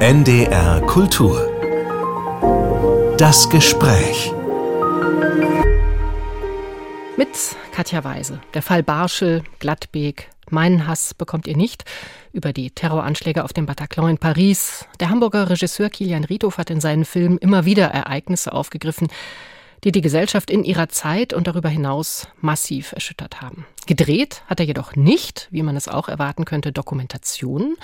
NDR Kultur. Das Gespräch. Mit Katja Weise. Der Fall Barschel, Gladbeek, Meinen Hass bekommt ihr nicht über die Terroranschläge auf dem Bataclan in Paris. Der Hamburger Regisseur Kilian Riedhoff hat in seinen Filmen immer wieder Ereignisse aufgegriffen, die die Gesellschaft in ihrer Zeit und darüber hinaus massiv erschüttert haben. Gedreht hat er jedoch nicht, wie man es auch erwarten könnte, Dokumentationen,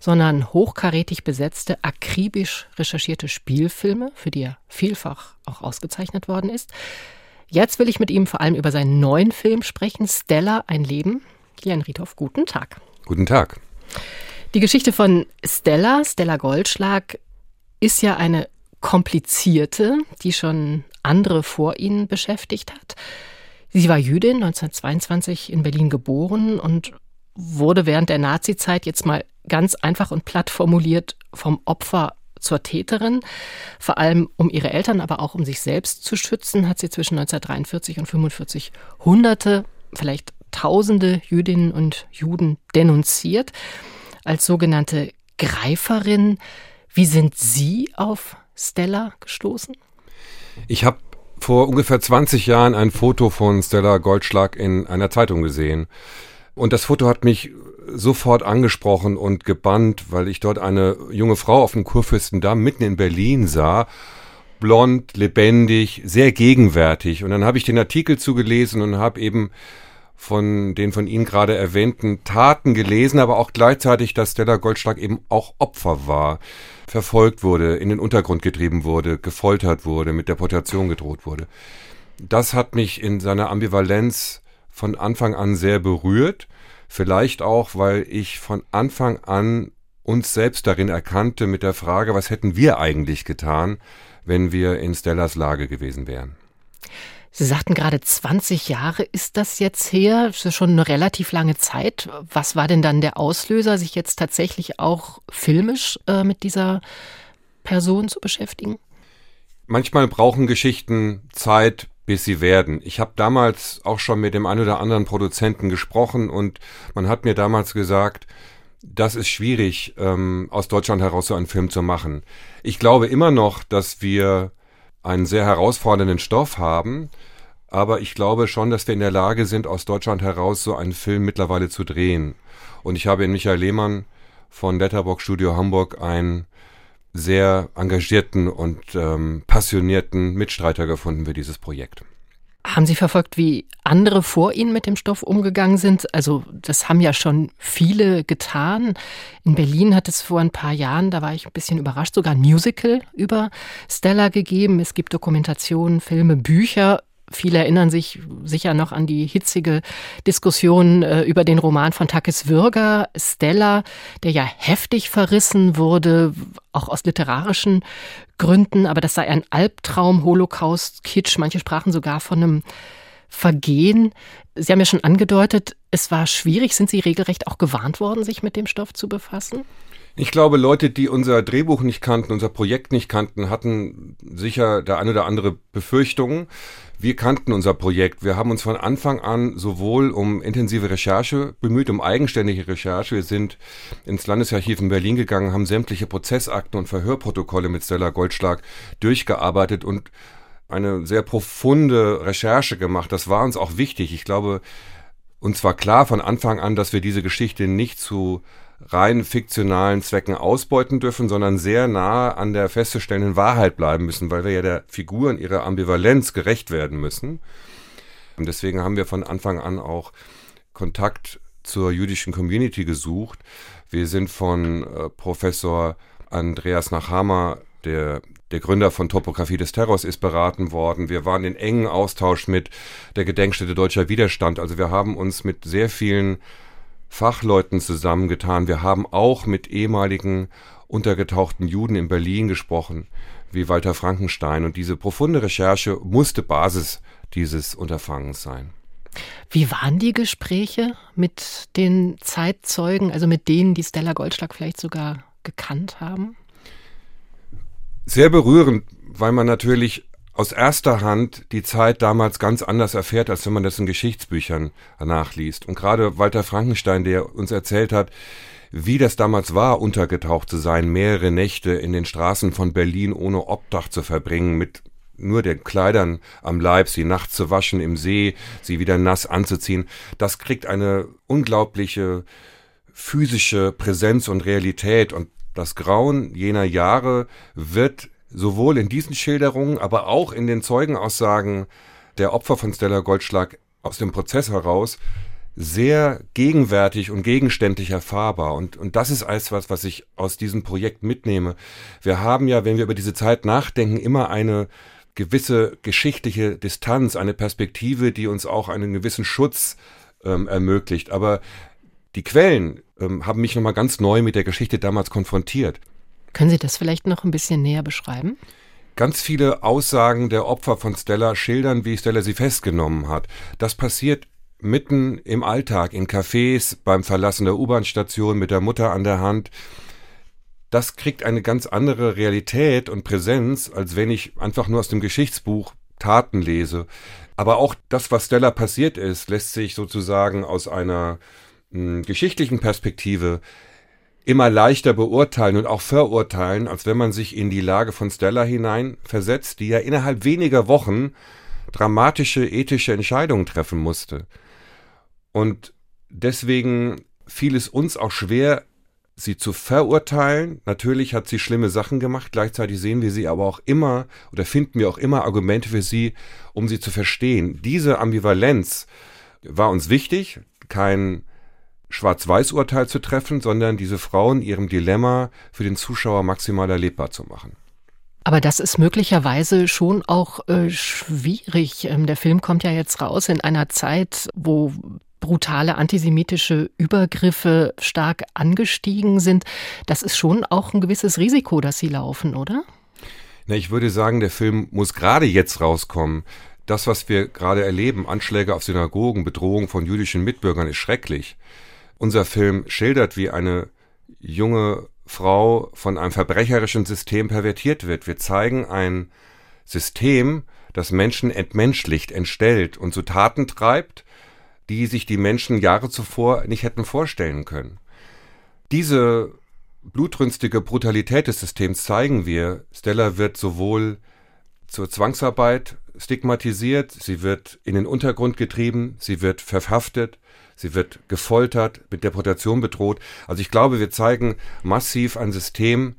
sondern hochkarätig besetzte, akribisch recherchierte Spielfilme, für die er vielfach auch ausgezeichnet worden ist. Jetzt will ich mit ihm vor allem über seinen neuen Film sprechen, Stella, ein Leben. Kilian Riedhoff, guten Tag. Guten Tag. Die Geschichte von Stella, Stella Goldschlag, ist ja eine komplizierte, die schon andere vor ihnen beschäftigt hat. Sie war Jüdin, 1922 in Berlin geboren und wurde während der Nazizeit jetzt mal ganz einfach und platt formuliert vom Opfer zur Täterin. Vor allem um ihre Eltern, aber auch um sich selbst zu schützen, hat sie zwischen 1943 und 1945 Hunderte, vielleicht Tausende Jüdinnen und Juden denunziert als sogenannte Greiferin. Wie sind Sie auf Stella gestoßen? Ich habe vor ungefähr 20 Jahren ein Foto von Stella Goldschlag in einer Zeitung gesehen. Und das Foto hat mich sofort angesprochen und gebannt, weil ich dort eine junge Frau auf dem Kurfürstendamm mitten in Berlin sah. Blond, lebendig, sehr gegenwärtig. Und dann habe ich den Artikel zugelesen und habe eben von den von Ihnen gerade erwähnten Taten gelesen, aber auch gleichzeitig, dass Stella Goldschlag eben auch Opfer war verfolgt wurde, in den Untergrund getrieben wurde, gefoltert wurde, mit Deportation gedroht wurde. Das hat mich in seiner Ambivalenz von Anfang an sehr berührt. Vielleicht auch, weil ich von Anfang an uns selbst darin erkannte mit der Frage, was hätten wir eigentlich getan, wenn wir in Stellas Lage gewesen wären. Sie sagten gerade 20 Jahre ist das jetzt her. Das ist schon eine relativ lange Zeit. Was war denn dann der Auslöser, sich jetzt tatsächlich auch filmisch äh, mit dieser Person zu beschäftigen? Manchmal brauchen Geschichten Zeit, bis sie werden. Ich habe damals auch schon mit dem einen oder anderen Produzenten gesprochen und man hat mir damals gesagt, das ist schwierig, ähm, aus Deutschland heraus so einen Film zu machen. Ich glaube immer noch, dass wir einen sehr herausfordernden Stoff haben. Aber ich glaube schon, dass wir in der Lage sind, aus Deutschland heraus so einen Film mittlerweile zu drehen. Und ich habe in Michael Lehmann von Letterbox Studio Hamburg einen sehr engagierten und ähm, passionierten Mitstreiter gefunden für dieses Projekt. Haben Sie verfolgt, wie andere vor Ihnen mit dem Stoff umgegangen sind? Also das haben ja schon viele getan. In Berlin hat es vor ein paar Jahren, da war ich ein bisschen überrascht, sogar ein Musical über Stella gegeben. Es gibt Dokumentationen, Filme, Bücher Viele erinnern sich sicher noch an die hitzige Diskussion äh, über den Roman von Takis Würger, Stella, der ja heftig verrissen wurde, auch aus literarischen Gründen. Aber das sei ein Albtraum, Holocaust, Kitsch. Manche sprachen sogar von einem Vergehen. Sie haben ja schon angedeutet, es war schwierig. Sind Sie regelrecht auch gewarnt worden, sich mit dem Stoff zu befassen? Ich glaube, Leute, die unser Drehbuch nicht kannten, unser Projekt nicht kannten, hatten sicher der eine oder andere Befürchtungen. Wir kannten unser Projekt. Wir haben uns von Anfang an sowohl um intensive Recherche bemüht, um eigenständige Recherche. Wir sind ins Landesarchiv in Berlin gegangen, haben sämtliche Prozessakten und Verhörprotokolle mit Stella Goldschlag durchgearbeitet und eine sehr profunde Recherche gemacht. Das war uns auch wichtig. Ich glaube, uns war klar von Anfang an, dass wir diese Geschichte nicht zu rein fiktionalen Zwecken ausbeuten dürfen, sondern sehr nah an der festzustellenden Wahrheit bleiben müssen, weil wir ja der Figur in ihrer Ambivalenz gerecht werden müssen. Und deswegen haben wir von Anfang an auch Kontakt zur jüdischen Community gesucht. Wir sind von äh, Professor Andreas Nachhammer, der der Gründer von Topographie des Terrors ist beraten worden. Wir waren in engen Austausch mit der Gedenkstätte Deutscher Widerstand. Also wir haben uns mit sehr vielen Fachleuten zusammengetan. Wir haben auch mit ehemaligen untergetauchten Juden in Berlin gesprochen, wie Walter Frankenstein. Und diese profunde Recherche musste Basis dieses Unterfangens sein. Wie waren die Gespräche mit den Zeitzeugen, also mit denen, die Stella Goldschlag vielleicht sogar gekannt haben? Sehr berührend, weil man natürlich aus erster Hand die Zeit damals ganz anders erfährt, als wenn man das in Geschichtsbüchern nachliest. Und gerade Walter Frankenstein, der uns erzählt hat, wie das damals war, untergetaucht zu sein, mehrere Nächte in den Straßen von Berlin ohne Obdach zu verbringen, mit nur den Kleidern am Leib, sie nachts zu waschen im See, sie wieder nass anzuziehen, das kriegt eine unglaubliche physische Präsenz und Realität und das Grauen jener Jahre wird sowohl in diesen Schilderungen, aber auch in den Zeugenaussagen der Opfer von Stella Goldschlag aus dem Prozess heraus sehr gegenwärtig und gegenständlich erfahrbar. Und, und das ist alles was, was ich aus diesem Projekt mitnehme. Wir haben ja, wenn wir über diese Zeit nachdenken, immer eine gewisse geschichtliche Distanz, eine Perspektive, die uns auch einen gewissen Schutz ähm, ermöglicht. Aber die Quellen ähm, haben mich nochmal ganz neu mit der Geschichte damals konfrontiert. Können Sie das vielleicht noch ein bisschen näher beschreiben? Ganz viele Aussagen der Opfer von Stella schildern, wie Stella sie festgenommen hat. Das passiert mitten im Alltag, in Cafés, beim Verlassen der U-Bahn-Station mit der Mutter an der Hand. Das kriegt eine ganz andere Realität und Präsenz, als wenn ich einfach nur aus dem Geschichtsbuch Taten lese. Aber auch das, was Stella passiert ist, lässt sich sozusagen aus einer mh, hm, geschichtlichen Perspektive immer leichter beurteilen und auch verurteilen, als wenn man sich in die Lage von Stella hinein versetzt, die ja innerhalb weniger Wochen dramatische ethische Entscheidungen treffen musste. Und deswegen fiel es uns auch schwer, sie zu verurteilen. Natürlich hat sie schlimme Sachen gemacht, gleichzeitig sehen wir sie aber auch immer oder finden wir auch immer Argumente für sie, um sie zu verstehen. Diese Ambivalenz war uns wichtig, kein Schwarz-Weiß-Urteil zu treffen, sondern diese Frauen ihrem Dilemma für den Zuschauer maximal erlebbar zu machen. Aber das ist möglicherweise schon auch äh, schwierig. Ähm, der Film kommt ja jetzt raus in einer Zeit, wo brutale antisemitische Übergriffe stark angestiegen sind. Das ist schon auch ein gewisses Risiko, das Sie laufen, oder? Na, ich würde sagen, der Film muss gerade jetzt rauskommen. Das, was wir gerade erleben, Anschläge auf Synagogen, Bedrohung von jüdischen Mitbürgern, ist schrecklich. Unser Film schildert, wie eine junge Frau von einem verbrecherischen System pervertiert wird. Wir zeigen ein System, das Menschen entmenschlicht, entstellt und zu Taten treibt, die sich die Menschen Jahre zuvor nicht hätten vorstellen können. Diese blutrünstige Brutalität des Systems zeigen wir. Stella wird sowohl zur Zwangsarbeit stigmatisiert, sie wird in den Untergrund getrieben, sie wird verhaftet, sie wird gefoltert, mit Deportation bedroht. Also ich glaube, wir zeigen massiv ein System,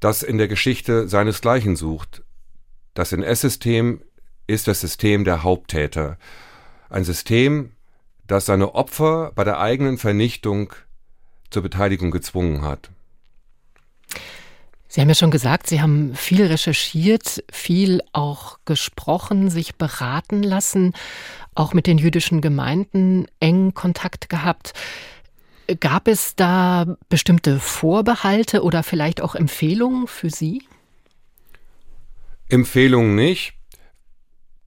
das in der Geschichte seinesgleichen sucht. Das NS-System ist das System der Haupttäter. Ein System, das seine Opfer bei der eigenen Vernichtung zur Beteiligung gezwungen hat. Sie haben ja schon gesagt, Sie haben viel recherchiert, viel auch gesprochen, sich beraten lassen, auch mit den jüdischen Gemeinden eng Kontakt gehabt. Gab es da bestimmte Vorbehalte oder vielleicht auch Empfehlungen für Sie? Empfehlungen nicht.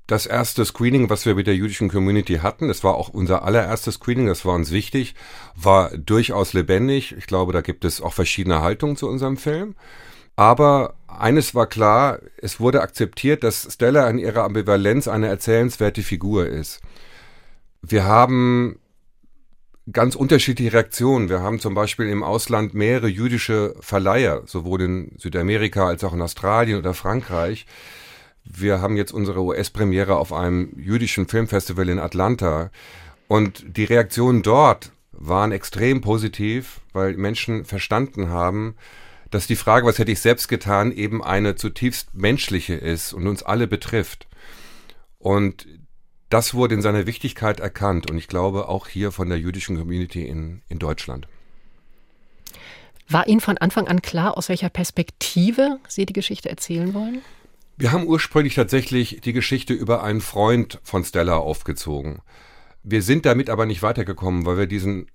Das erste Screening, was wir mit der jüdischen Community hatten, das war auch unser allererstes Screening, das war uns wichtig, war durchaus lebendig. Ich glaube, da gibt es auch verschiedene Haltungen zu unserem Film. Aber eines war klar, es wurde akzeptiert, dass Stella in ihrer Ambivalenz eine erzählenswerte Figur ist. Wir haben ganz unterschiedliche Reaktionen. Wir haben zum Beispiel im Ausland mehrere jüdische Verleiher, sowohl in Südamerika als auch in Australien oder Frankreich. Wir haben jetzt unsere US-Premiere auf einem jüdischen Filmfestival in Atlanta. Und die Reaktionen dort waren extrem positiv, weil Menschen verstanden haben, dass die Frage, was hätte ich selbst getan, eben eine zutiefst menschliche ist und uns alle betrifft. Und das wurde in seiner Wichtigkeit erkannt und ich glaube auch hier von der jüdischen Community in, in Deutschland. War Ihnen von Anfang an klar, aus welcher Perspektive Sie die Geschichte erzählen wollen? Wir haben ursprünglich tatsächlich die Geschichte über einen Freund von Stella aufgezogen. Wir sind damit aber nicht weitergekommen, weil wir diesen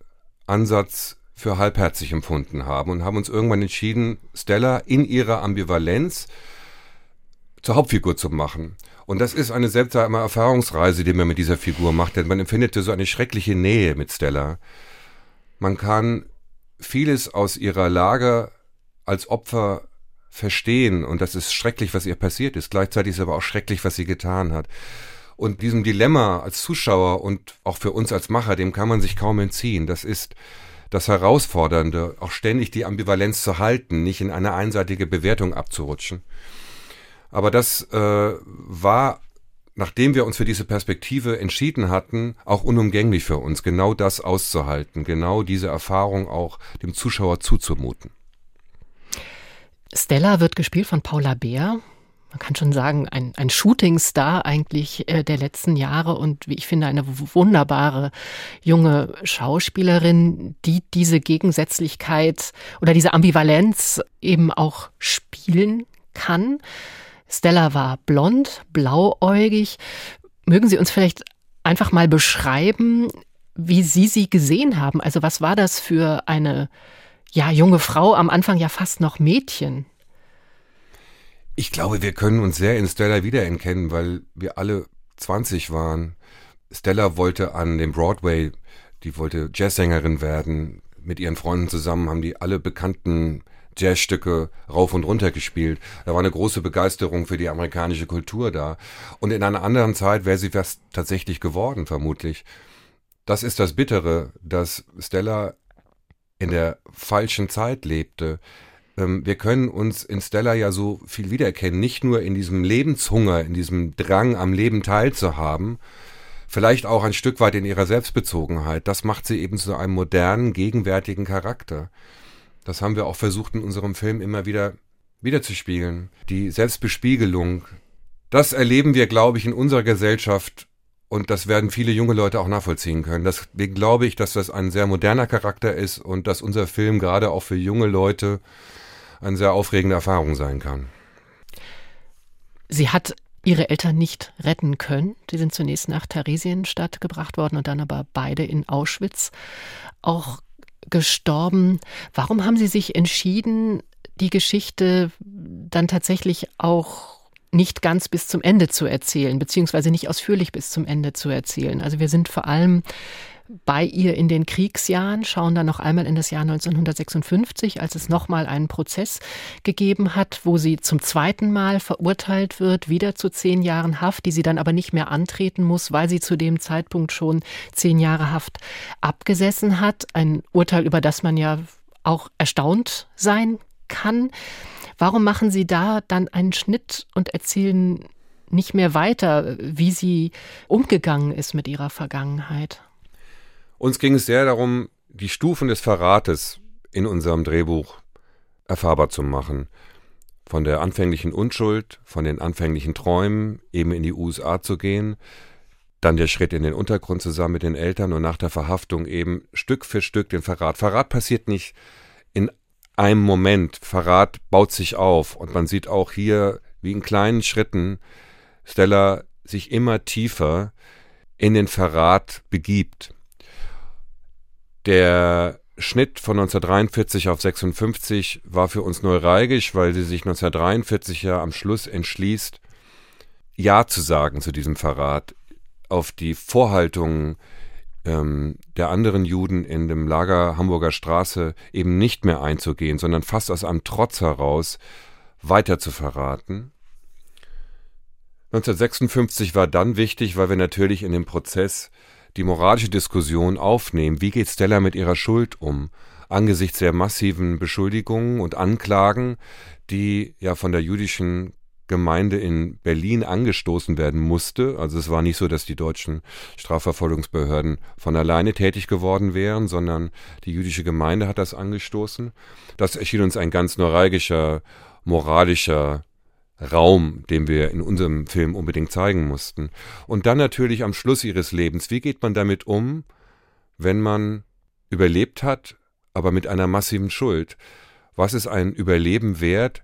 Ansatz für halbherzig empfunden haben und haben uns irgendwann entschieden, Stella in ihrer Ambivalenz zur Hauptfigur zu machen. Und das ist eine seltsame Erfahrungsreise, die man mit dieser Figur macht, denn man empfindet so eine schreckliche Nähe mit Stella. Man kann vieles aus ihrer Lage als Opfer verstehen und das ist schrecklich, was ihr passiert ist. Gleichzeitig ist aber auch schrecklich, was sie getan hat. Und diesem Dilemma als Zuschauer und auch für uns als Macher, dem kann man sich kaum entziehen. Das ist das Herausfordernde, auch ständig die Ambivalenz zu halten, nicht in eine einseitige Bewertung abzurutschen. Aber das äh, war, nachdem wir uns für diese Perspektive entschieden hatten, auch unumgänglich für uns, genau das auszuhalten, genau diese Erfahrung auch dem Zuschauer zuzumuten. Stella wird gespielt von Paula Beer man kann schon sagen, ein, ein Shootingstar eigentlich äh, der letzten Jahre und wie ich finde, eine wunderbare junge Schauspielerin, die diese Gegensätzlichkeit oder diese Ambivalenz eben auch spielen kann. Stella war blond, blauäugig. Mögen Sie uns vielleicht einfach mal beschreiben, wie Sie sie gesehen haben? Also was war das für eine ja junge Frau, am Anfang ja fast noch Mädchen? Ich glaube, wir können uns sehr in Stella wiedererkennen, weil wir alle 20 waren. Stella wollte an dem Broadway, die wollte Jazzsängerin werden. Mit ihren Freunden zusammen haben die alle bekannten Jazzstücke rauf und runter gespielt. Da war eine große Begeisterung für die amerikanische Kultur da. Und in einer anderen Zeit wäre sie fast tatsächlich geworden, vermutlich. Das ist das Bittere, dass Stella in der falschen Zeit lebte ähm, wir können uns in Stella ja so viel wiedererkennen, nicht nur in diesem Lebenshunger, in diesem Drang am Leben teilzuhaben, vielleicht auch ein Stück weit in ihrer Selbstbezogenheit. Das macht sie eben zu einem modernen, gegenwärtigen Charakter. Das haben wir auch versucht in unserem Film immer wieder wiederzuspiegeln. Die Selbstbespiegelung, das erleben wir, glaube ich, in unserer Gesellschaft und das werden viele junge Leute auch nachvollziehen können. Deswegen glaube ich, dass das ein sehr moderner Charakter ist und dass unser Film gerade auch für junge Leute eine sehr aufregende Erfahrung sein kann. Sie hat ihre Eltern nicht retten können. Sie sind zunächst nach Theresienstadt gebracht worden und dann aber beide in Auschwitz auch gestorben. Warum haben Sie sich entschieden, die Geschichte dann tatsächlich auch nicht ganz bis zum Ende zu erzählen, beziehungsweise nicht ausführlich bis zum Ende zu erzählen? Also wir sind vor allem bei ihr in den Kriegsjahren, schauen dann noch einmal in das Jahr 1956, als es nochmal einen Prozess gegeben hat, wo sie zum zweiten Mal verurteilt wird, wieder zu zehn Jahren Haft, die sie dann aber nicht mehr antreten muss, weil sie zu dem Zeitpunkt schon zehn Jahre Haft abgesessen hat. Ein Urteil, über das man ja auch erstaunt sein kann. Warum machen Sie da dann einen Schnitt und erzählen nicht mehr weiter, wie sie umgegangen ist mit ihrer Vergangenheit? Uns ging es sehr darum, die Stufen des Verrates in unserem Drehbuch erfahrbar zu machen. Von der anfänglichen Unschuld, von den anfänglichen Träumen, eben in die USA zu gehen, dann der Schritt in den Untergrund zusammen mit den Eltern und nach der Verhaftung eben Stück für Stück den Verrat. Verrat passiert nicht in einem Moment. Verrat baut sich auf und man sieht auch hier, wie in kleinen Schritten Stella sich immer tiefer in den Verrat begibt. Der Schnitt von 1943 auf 56 war für uns neuralgisch, weil sie sich 1943 ja am Schluss entschließt, Ja zu sagen zu diesem Verrat, auf die Vorhaltungen ähm, der anderen Juden in dem Lager Hamburger Straße eben nicht mehr einzugehen, sondern fast aus einem Trotz heraus weiter zu verraten. 1956 war dann wichtig, weil wir natürlich in dem Prozess die moralische Diskussion aufnehmen. Wie geht Stella mit ihrer Schuld um? Angesichts der massiven Beschuldigungen und Anklagen, die ja von der jüdischen Gemeinde in Berlin angestoßen werden musste. Also es war nicht so, dass die deutschen Strafverfolgungsbehörden von alleine tätig geworden wären, sondern die jüdische Gemeinde hat das angestoßen. Das erschien uns ein ganz neuralgischer, moralischer Raum, den wir in unserem Film unbedingt zeigen mussten. Und dann natürlich am Schluss ihres Lebens, wie geht man damit um, wenn man überlebt hat, aber mit einer massiven Schuld? Was ist ein Überleben wert,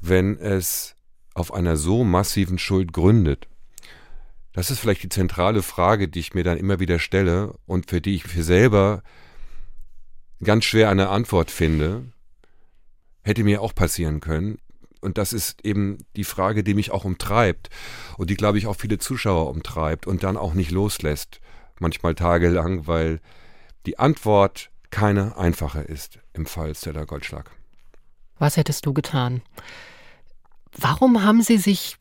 wenn es auf einer so massiven Schuld gründet? Das ist vielleicht die zentrale Frage, die ich mir dann immer wieder stelle und für die ich für selber ganz schwer eine Antwort finde. Hätte mir auch passieren können und das ist eben die Frage, die mich auch umtreibt und die, glaube ich, auch viele Zuschauer umtreibt und dann auch nicht loslässt, manchmal tagelang, weil die Antwort keine einfache ist im Fall Stella Goldschlag. Was hättest du getan? Warum haben Sie sich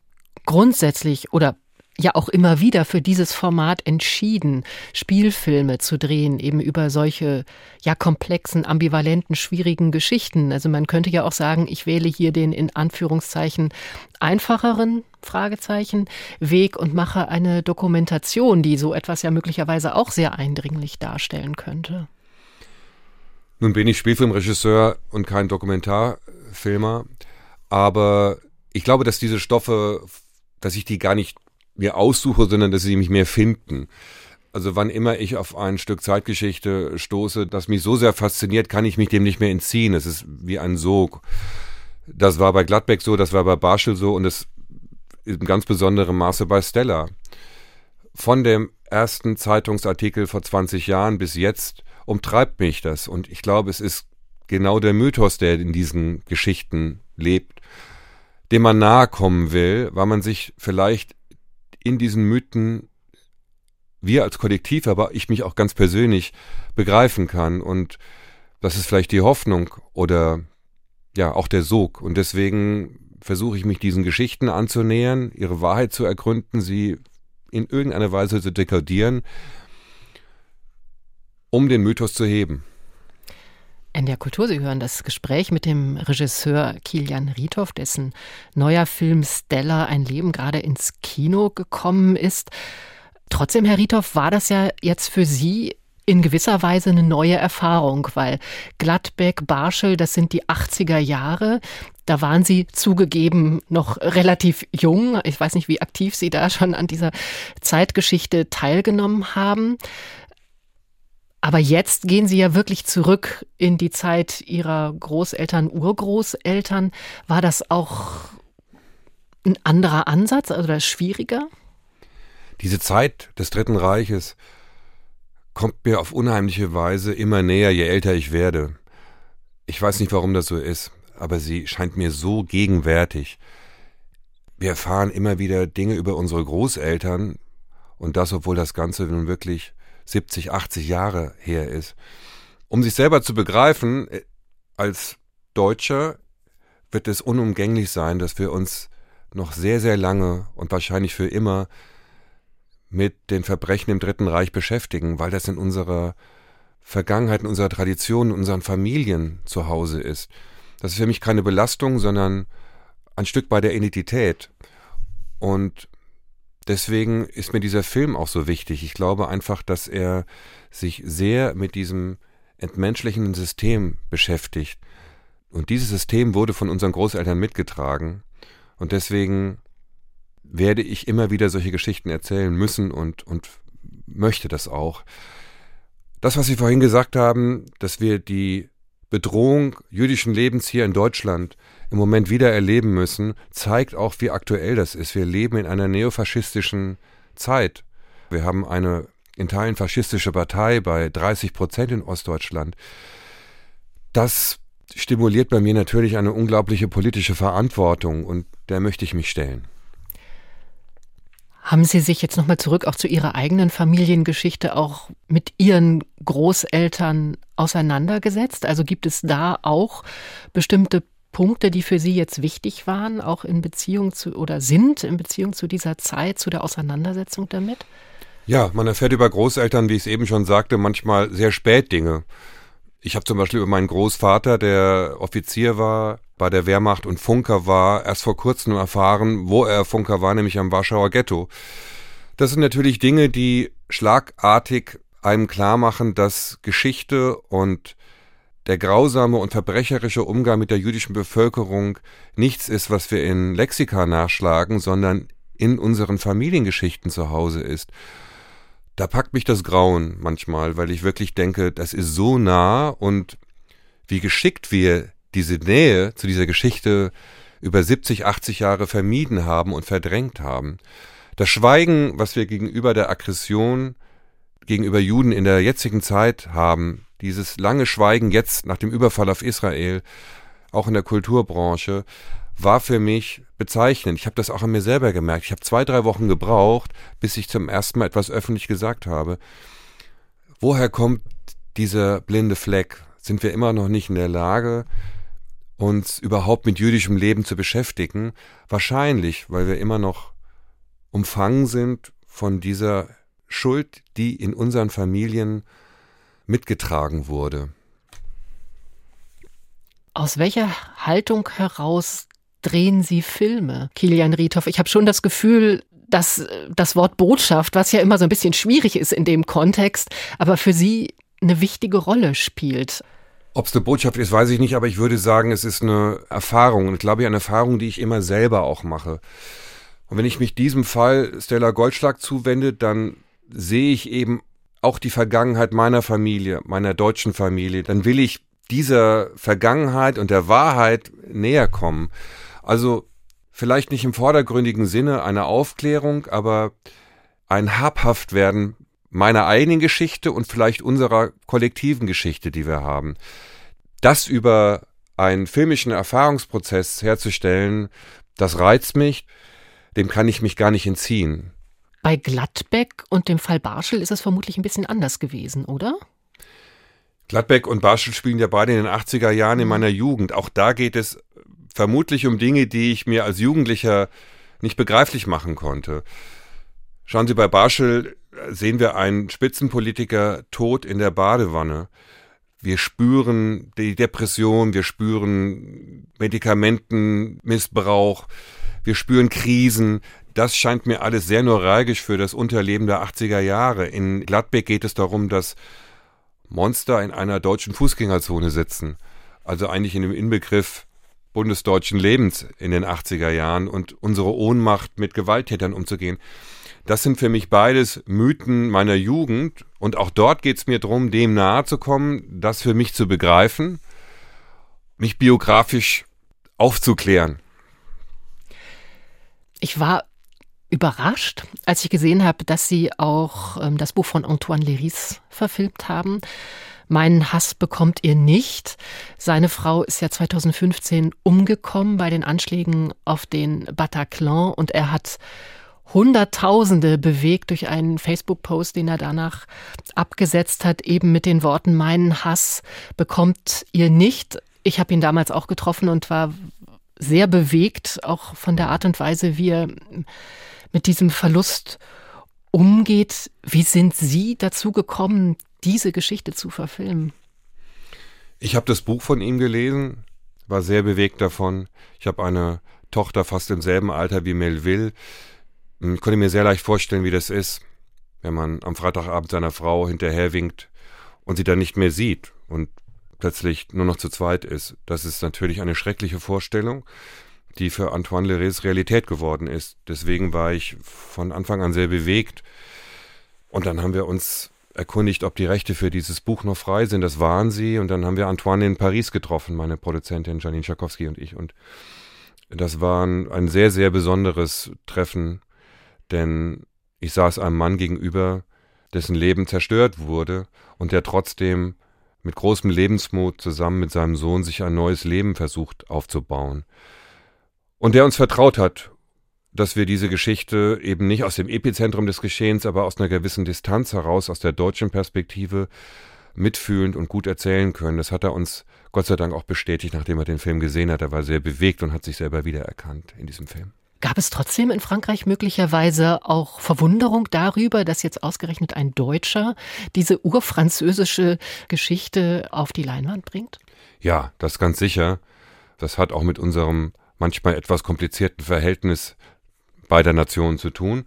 grundsätzlich oder ja auch immer wieder für dieses Format entschieden, Spielfilme zu drehen, eben über solche ja komplexen, ambivalenten, schwierigen Geschichten. Also man könnte ja auch sagen, ich wähle hier den in Anführungszeichen einfacheren Fragezeichen Weg und mache eine Dokumentation, die so etwas ja möglicherweise auch sehr eindringlich darstellen könnte. Nun bin ich Spielfilmregisseur und kein Dokumentarfilmer, aber ich glaube, dass diese Stoffe, dass ich die gar nicht mir aussuche, sondern dass sie mich mehr finden. Also wann immer ich auf ein Stück Zeitgeschichte stoße, das mich so sehr fasziniert, kann ich mich dem nicht mehr entziehen. Es ist wie ein Sog. Das war bei Gladbeck so, das war bei Barschel so und es in ganz besonderem Maße bei Stella. Von dem ersten Zeitungsartikel vor 20 Jahren bis jetzt umtreibt mich das und ich glaube, es ist genau der Mythos, der in diesen Geschichten lebt, dem man nahe kommen will, weil man sich vielleicht in diesen Mythen wir als Kollektiv, aber ich mich auch ganz persönlich begreifen kann. Und das ist vielleicht die Hoffnung oder ja auch der Sog. Und deswegen versuche ich mich diesen Geschichten anzunähern, ihre Wahrheit zu ergründen, sie in irgendeiner Weise zu dekodieren, um den Mythos zu heben. In der Kultur, Sie hören das Gespräch mit dem Regisseur Kilian Riethoff, dessen neuer Film Stella ein Leben gerade ins Kino gekommen ist. Trotzdem, Herr Riethoff, war das ja jetzt für Sie in gewisser Weise eine neue Erfahrung, weil Gladbeck, Barschel, das sind die 80er Jahre. Da waren Sie zugegeben noch relativ jung. Ich weiß nicht, wie aktiv Sie da schon an dieser Zeitgeschichte teilgenommen haben. Aber jetzt gehen Sie ja wirklich zurück in die Zeit Ihrer Großeltern, Urgroßeltern. War das auch ein anderer Ansatz oder schwieriger? Diese Zeit des Dritten Reiches kommt mir auf unheimliche Weise immer näher, je älter ich werde. Ich weiß nicht, warum das so ist, aber sie scheint mir so gegenwärtig. Wir erfahren immer wieder Dinge über unsere Großeltern, und das, obwohl das Ganze nun wirklich 70, 80 Jahre her ist. Um sich selber zu begreifen, äh, als Deutscher wird es unumgänglich sein, dass wir uns noch sehr, sehr lange und wahrscheinlich für immer mit den Verbrechen im Dritten Reich beschäftigen, weil das in unserer Vergangenheit, in unserer Tradition, in unseren Familien zu Hause ist. Das ist für mich keine Belastung, sondern ein Stück bei der Identität. Und deswegen ist mir dieser Film auch so wichtig. Ich glaube einfach, dass er sich sehr mit diesem entmenschlichenden System beschäftigt. Und dieses System wurde von unseren Großeltern mitgetragen. Und deswegen werde ich immer wieder solche Geschichten erzählen müssen und, und möchte das auch. Das, was Sie vorhin gesagt haben, dass wir die Bedrohung jüdischen Lebens hier in Deutschland im Moment wieder erleben müssen, zeigt auch, wie aktuell das ist. Wir leben in einer neofaschistischen Zeit. Wir haben eine in Teilen faschistische Partei bei 30 Prozent in Ostdeutschland. Das stimuliert bei mir natürlich eine unglaubliche politische Verantwortung und der möchte ich mich stellen. Haben Sie sich jetzt nochmal zurück auch zu Ihrer eigenen Familiengeschichte auch mit Ihren Großeltern auseinandergesetzt? Also gibt es da auch bestimmte Punkte, die für Sie jetzt wichtig waren, auch in Beziehung zu oder sind in Beziehung zu dieser Zeit, zu der Auseinandersetzung damit? Ja, man erfährt über Großeltern, wie ich es eben schon sagte, manchmal sehr spät Dinge. Ich habe zum Beispiel über meinen Großvater, der Offizier war bei der Wehrmacht und Funker war, erst vor kurzem erfahren, wo er Funker war, nämlich am Warschauer Ghetto. Das sind natürlich Dinge, die schlagartig einem klar machen, dass Geschichte und der grausame und verbrecherische Umgang mit der jüdischen Bevölkerung nichts ist, was wir in Lexika nachschlagen, sondern in unseren Familiengeschichten zu Hause ist. Da packt mich das Grauen manchmal, weil ich wirklich denke, das ist so nah und wie geschickt wir diese Nähe zu dieser Geschichte über 70, 80 Jahre vermieden haben und verdrängt haben. Das Schweigen, was wir gegenüber der Aggression gegenüber Juden in der jetzigen Zeit haben, dieses lange Schweigen jetzt nach dem Überfall auf Israel, auch in der Kulturbranche, war für mich bezeichnend. Ich habe das auch an mir selber gemerkt. Ich habe zwei, drei Wochen gebraucht, bis ich zum ersten Mal etwas öffentlich gesagt habe. Woher kommt dieser blinde Fleck? Sind wir immer noch nicht in der Lage, uns überhaupt mit jüdischem Leben zu beschäftigen? Wahrscheinlich, weil wir immer noch umfangen sind von dieser Schuld, die in unseren Familien mitgetragen wurde. Aus welcher Haltung heraus drehen Sie Filme, Kilian Riethoff? Ich habe schon das Gefühl, dass äh, das Wort Botschaft, was ja immer so ein bisschen schwierig ist in dem Kontext, aber für Sie eine wichtige Rolle spielt. Ob es eine Botschaft ist, weiß ich nicht, aber ich würde sagen, es ist eine Erfahrung. Und ich glaube, eine Erfahrung, die ich immer selber auch mache. Und wenn ich mich diesem Fall Stella Goldschlag zuwende, dann sehe ich eben auch die Vergangenheit meiner Familie, meiner deutschen Familie. Dann will ich dieser Vergangenheit und der Wahrheit näher kommen. Also vielleicht nicht im vordergründigen Sinne einer Aufklärung, aber ein Habhaftwerden meiner eigenen Geschichte und vielleicht unserer kollektiven Geschichte, die wir haben. Das über einen filmischen Erfahrungsprozess herzustellen, das reizt mich, dem kann ich mich gar nicht entziehen. Bei Gladbeck und dem Fall Barschel ist es vermutlich ein bisschen anders gewesen, oder? Gladbeck und Barschel spielen ja beide in den 80er Jahren in meiner Jugend. Auch da geht es vermutlich um Dinge, die ich mir als Jugendlicher nicht begreiflich machen konnte. Schauen Sie, bei Barschel sehen wir einen Spitzenpolitiker tot in der Badewanne. Wir spüren die Depression, wir spüren Medikamentenmissbrauch, wir spüren Krisen. Das scheint mir alles sehr neuralgisch für das Unterleben der 80er Jahre. In Gladbeck geht es darum, dass Monster in einer deutschen Fußgängerzone sitzen. Also eigentlich in dem Inbegriff bundesdeutschen Lebens in den 80er Jahren und unsere Ohnmacht mit Gewalttätern umzugehen. Das sind für mich beides Mythen meiner Jugend und auch dort geht es mir darum, dem nahe zu kommen, das für mich zu begreifen, mich biografisch aufzuklären. Ich war überrascht, als ich gesehen habe, dass Sie auch ähm, das Buch von Antoine Léris verfilmt haben. Meinen Hass bekommt ihr nicht. Seine Frau ist ja 2015 umgekommen bei den Anschlägen auf den Bataclan und er hat Hunderttausende bewegt durch einen Facebook-Post, den er danach abgesetzt hat, eben mit den Worten, meinen Hass bekommt ihr nicht. Ich habe ihn damals auch getroffen und war sehr bewegt, auch von der Art und Weise, wie er mit diesem Verlust umgeht. Wie sind Sie dazu gekommen, diese Geschichte zu verfilmen? Ich habe das Buch von ihm gelesen, war sehr bewegt davon. Ich habe eine Tochter fast im selben Alter wie Melville. Ich hm, konnte mir sehr leicht vorstellen, wie das ist, wenn man am Freitagabend seiner Frau hinterherwinkt und sie dann nicht mehr sieht und plötzlich nur noch zu zweit ist. Das ist natürlich eine schreckliche Vorstellung die für Antoine Leres Realität geworden ist. Deswegen war ich von Anfang an sehr bewegt. Und dann haben wir uns erkundigt, ob die Rechte für dieses Buch noch frei sind. Das waren sie. Und dann haben wir Antoine in Paris getroffen, meine Produzentin Janine Schakowski und ich. Und das war ein sehr, sehr besonderes Treffen, denn ich saß einem Mann gegenüber, dessen Leben zerstört wurde und der trotzdem mit großem Lebensmut zusammen mit seinem Sohn sich ein neues Leben versucht aufzubauen und der uns vertraut hat, dass wir diese Geschichte eben nicht aus dem Epizentrum des Geschehens, aber aus einer gewissen Distanz heraus, aus der deutschen Perspektive mitfühlend und gut erzählen können. Das hat er uns Gott sei Dank auch bestätigt, nachdem er den Film gesehen hat. Er war sehr bewegt und hat sich selber wiedererkannt in diesem Film. Gab es trotzdem in Frankreich möglicherweise auch Verwunderung darüber, dass jetzt ausgerechnet ein Deutscher diese urfranzösische Geschichte auf die Leinwand bringt? Ja, das ganz sicher. Das hat auch mit unserem manchmal etwas komplizierten Verhältnis beider Nationen zu tun.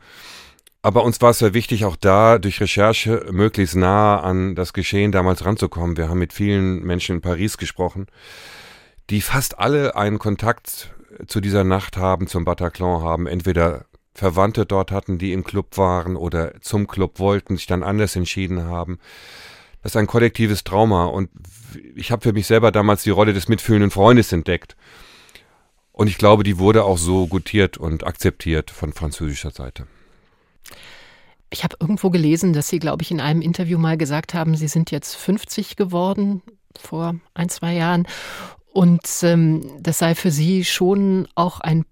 Aber uns war es sehr wichtig, auch da durch Recherche möglichst nah an das Geschehen damals ranzukommen. Wir haben mit vielen Menschen in Paris gesprochen, die fast alle einen Kontakt zu dieser Nacht haben, zum Bataclan haben, entweder Verwandte dort hatten, die im Club waren oder zum Club wollten, sich dann anders entschieden haben. Das ist ein kollektives Trauma und ich habe für mich selber damals die Rolle des mitfühlenden Freundes entdeckt. Und ich glaube, die wurde auch so gutiert und akzeptiert von französischer Seite. Ich habe irgendwo gelesen, dass Sie, glaube ich, in einem Interview mal gesagt haben, Sie sind jetzt 50 geworden vor ein, zwei Jahren. Und ähm, das sei für Sie schon auch ein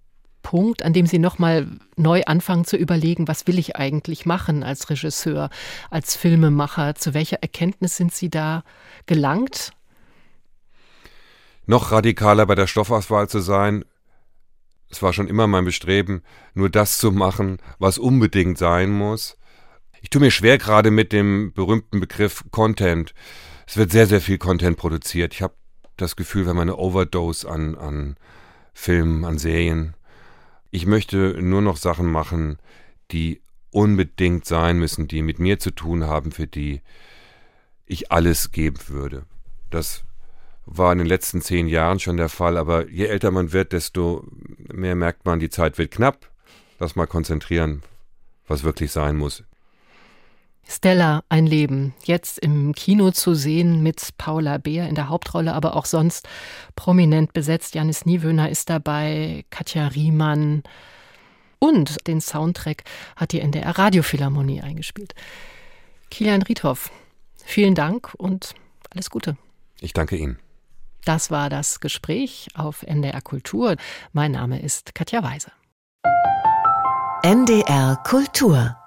Punkt, an dem Sie nochmal neu anfangen zu überlegen, was will ich eigentlich machen als Regisseur, als Filmemacher? Zu welcher Erkenntnis sind Sie da gelangt? Noch radikaler bei der Stoffauswahl zu sein, Es war schon immer mein Bestreben, nur das zu machen, was unbedingt sein muss. Ich tue mir schwer gerade mit dem berühmten Begriff Content. Es wird sehr, sehr viel Content produziert. Ich habe das Gefühl, wir haben eine Overdose an, an Filmen, an Serien. Ich möchte nur noch Sachen machen, die unbedingt sein müssen, die mit mir zu tun haben, für die ich alles geben würde. Das war in den letzten zehn Jahren schon der Fall, aber je älter man wird, desto mehr merkt man, die Zeit wird knapp. Lass mal konzentrieren, was wirklich sein muss. Stella, ein Leben. Jetzt im Kino zu sehen mit Paula Beer in der Hauptrolle, aber auch sonst prominent besetzt. Janis Niewöhner ist dabei, Katja Riemann. Und den Soundtrack hat die NDR Radiophilharmonie eingespielt. Kilian Riedhoff, vielen Dank und alles Gute. Ich danke Ihnen. Das war das Gespräch auf NDR Kultur. Mein Name ist Katja Weise. NDR Kultur